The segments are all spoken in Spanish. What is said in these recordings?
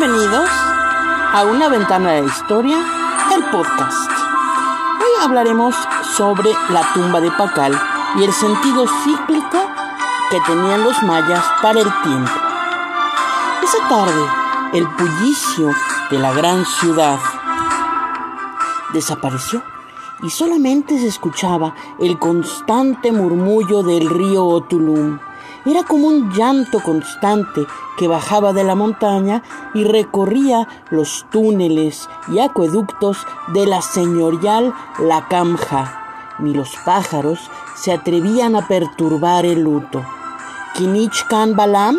Bienvenidos a Una Ventana de la Historia, el podcast. Hoy hablaremos sobre la tumba de Pacal y el sentido cíclico que tenían los mayas para el tiempo. Esa tarde, el bullicio de la gran ciudad desapareció y solamente se escuchaba el constante murmullo del río Otulum. Era como un llanto constante que bajaba de la montaña y recorría los túneles y acueductos de la señorial La Camja. Ni los pájaros se atrevían a perturbar el luto. Kinich Khan Balam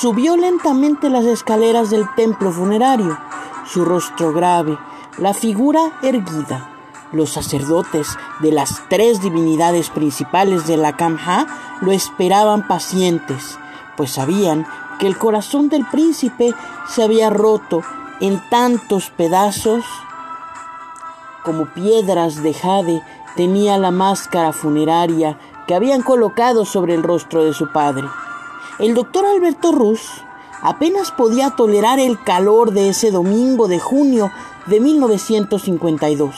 subió lentamente las escaleras del templo funerario, su rostro grave, la figura erguida. Los sacerdotes de las tres divinidades principales de la Kamha lo esperaban pacientes, pues sabían que el corazón del príncipe se había roto en tantos pedazos como piedras de jade tenía la máscara funeraria que habían colocado sobre el rostro de su padre. El doctor Alberto Ruz apenas podía tolerar el calor de ese domingo de junio de 1952,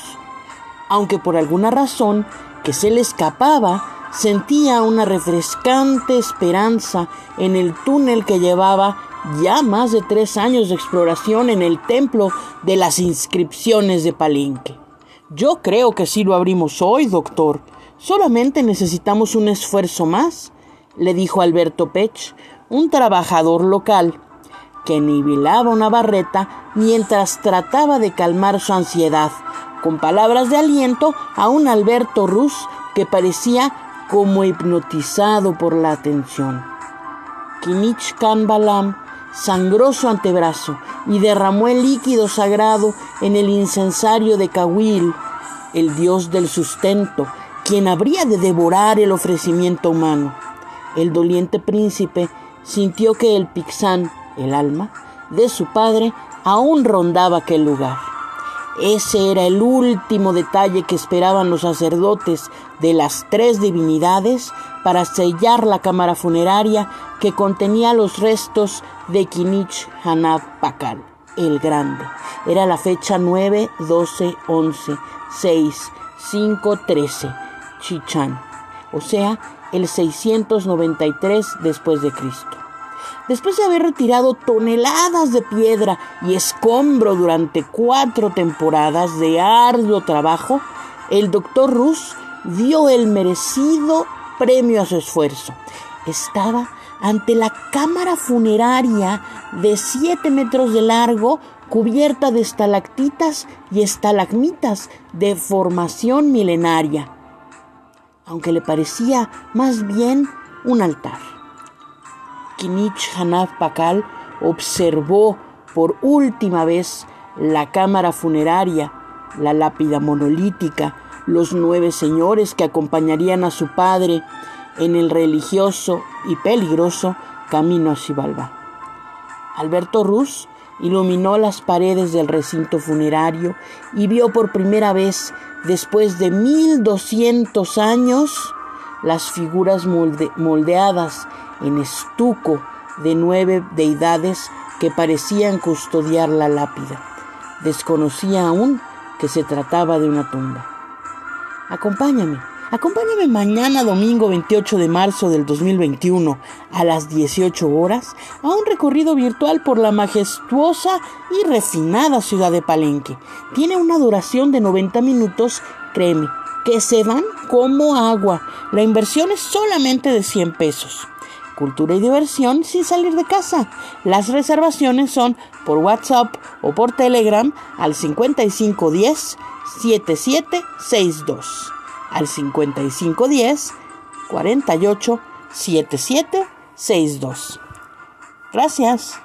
aunque por alguna razón que se le escapaba sentía una refrescante esperanza en el túnel que llevaba ya más de tres años de exploración en el templo de las inscripciones de Palenque. Yo creo que sí lo abrimos hoy, doctor. Solamente necesitamos un esfuerzo más, le dijo Alberto Pech, un trabajador local, que nivelaba una barreta mientras trataba de calmar su ansiedad, con palabras de aliento a un Alberto Rus que parecía como hipnotizado por la atención. Kinich Khan Balam sangró su antebrazo y derramó el líquido sagrado en el incensario de Kawil, el dios del sustento, quien habría de devorar el ofrecimiento humano. El doliente príncipe sintió que el Pixán, el alma, de su padre aún rondaba aquel lugar. Ese era el último detalle que esperaban los sacerdotes de las tres divinidades para sellar la cámara funeraria que contenía los restos de Kinich Hanab Pakal, el Grande. Era la fecha 9, 12, 11, 6, 5, 13, Chichán, o sea, el 693 después de Cristo. Después de haber retirado toneladas de piedra y escombro durante cuatro temporadas de arduo trabajo, el doctor Rus dio el merecido premio a su esfuerzo. Estaba ante la cámara funeraria de siete metros de largo, cubierta de estalactitas y estalagmitas de formación milenaria, aunque le parecía más bien un altar. Kinich Hanaf Pakal observó por última vez la cámara funeraria, la lápida monolítica, los nueve señores que acompañarían a su padre en el religioso y peligroso camino a Xibalba. Alberto Ruz iluminó las paredes del recinto funerario y vio por primera vez, después de mil doscientos años, las figuras moldeadas en estuco de nueve deidades que parecían custodiar la lápida. Desconocía aún que se trataba de una tumba. Acompáñame, acompáñame mañana domingo 28 de marzo del 2021 a las 18 horas a un recorrido virtual por la majestuosa y refinada ciudad de Palenque. Tiene una duración de 90 minutos, créeme, que se van como agua. La inversión es solamente de 100 pesos cultura y diversión sin salir de casa. Las reservaciones son por WhatsApp o por Telegram al 5510 7762 al 5510 48 7762. Gracias.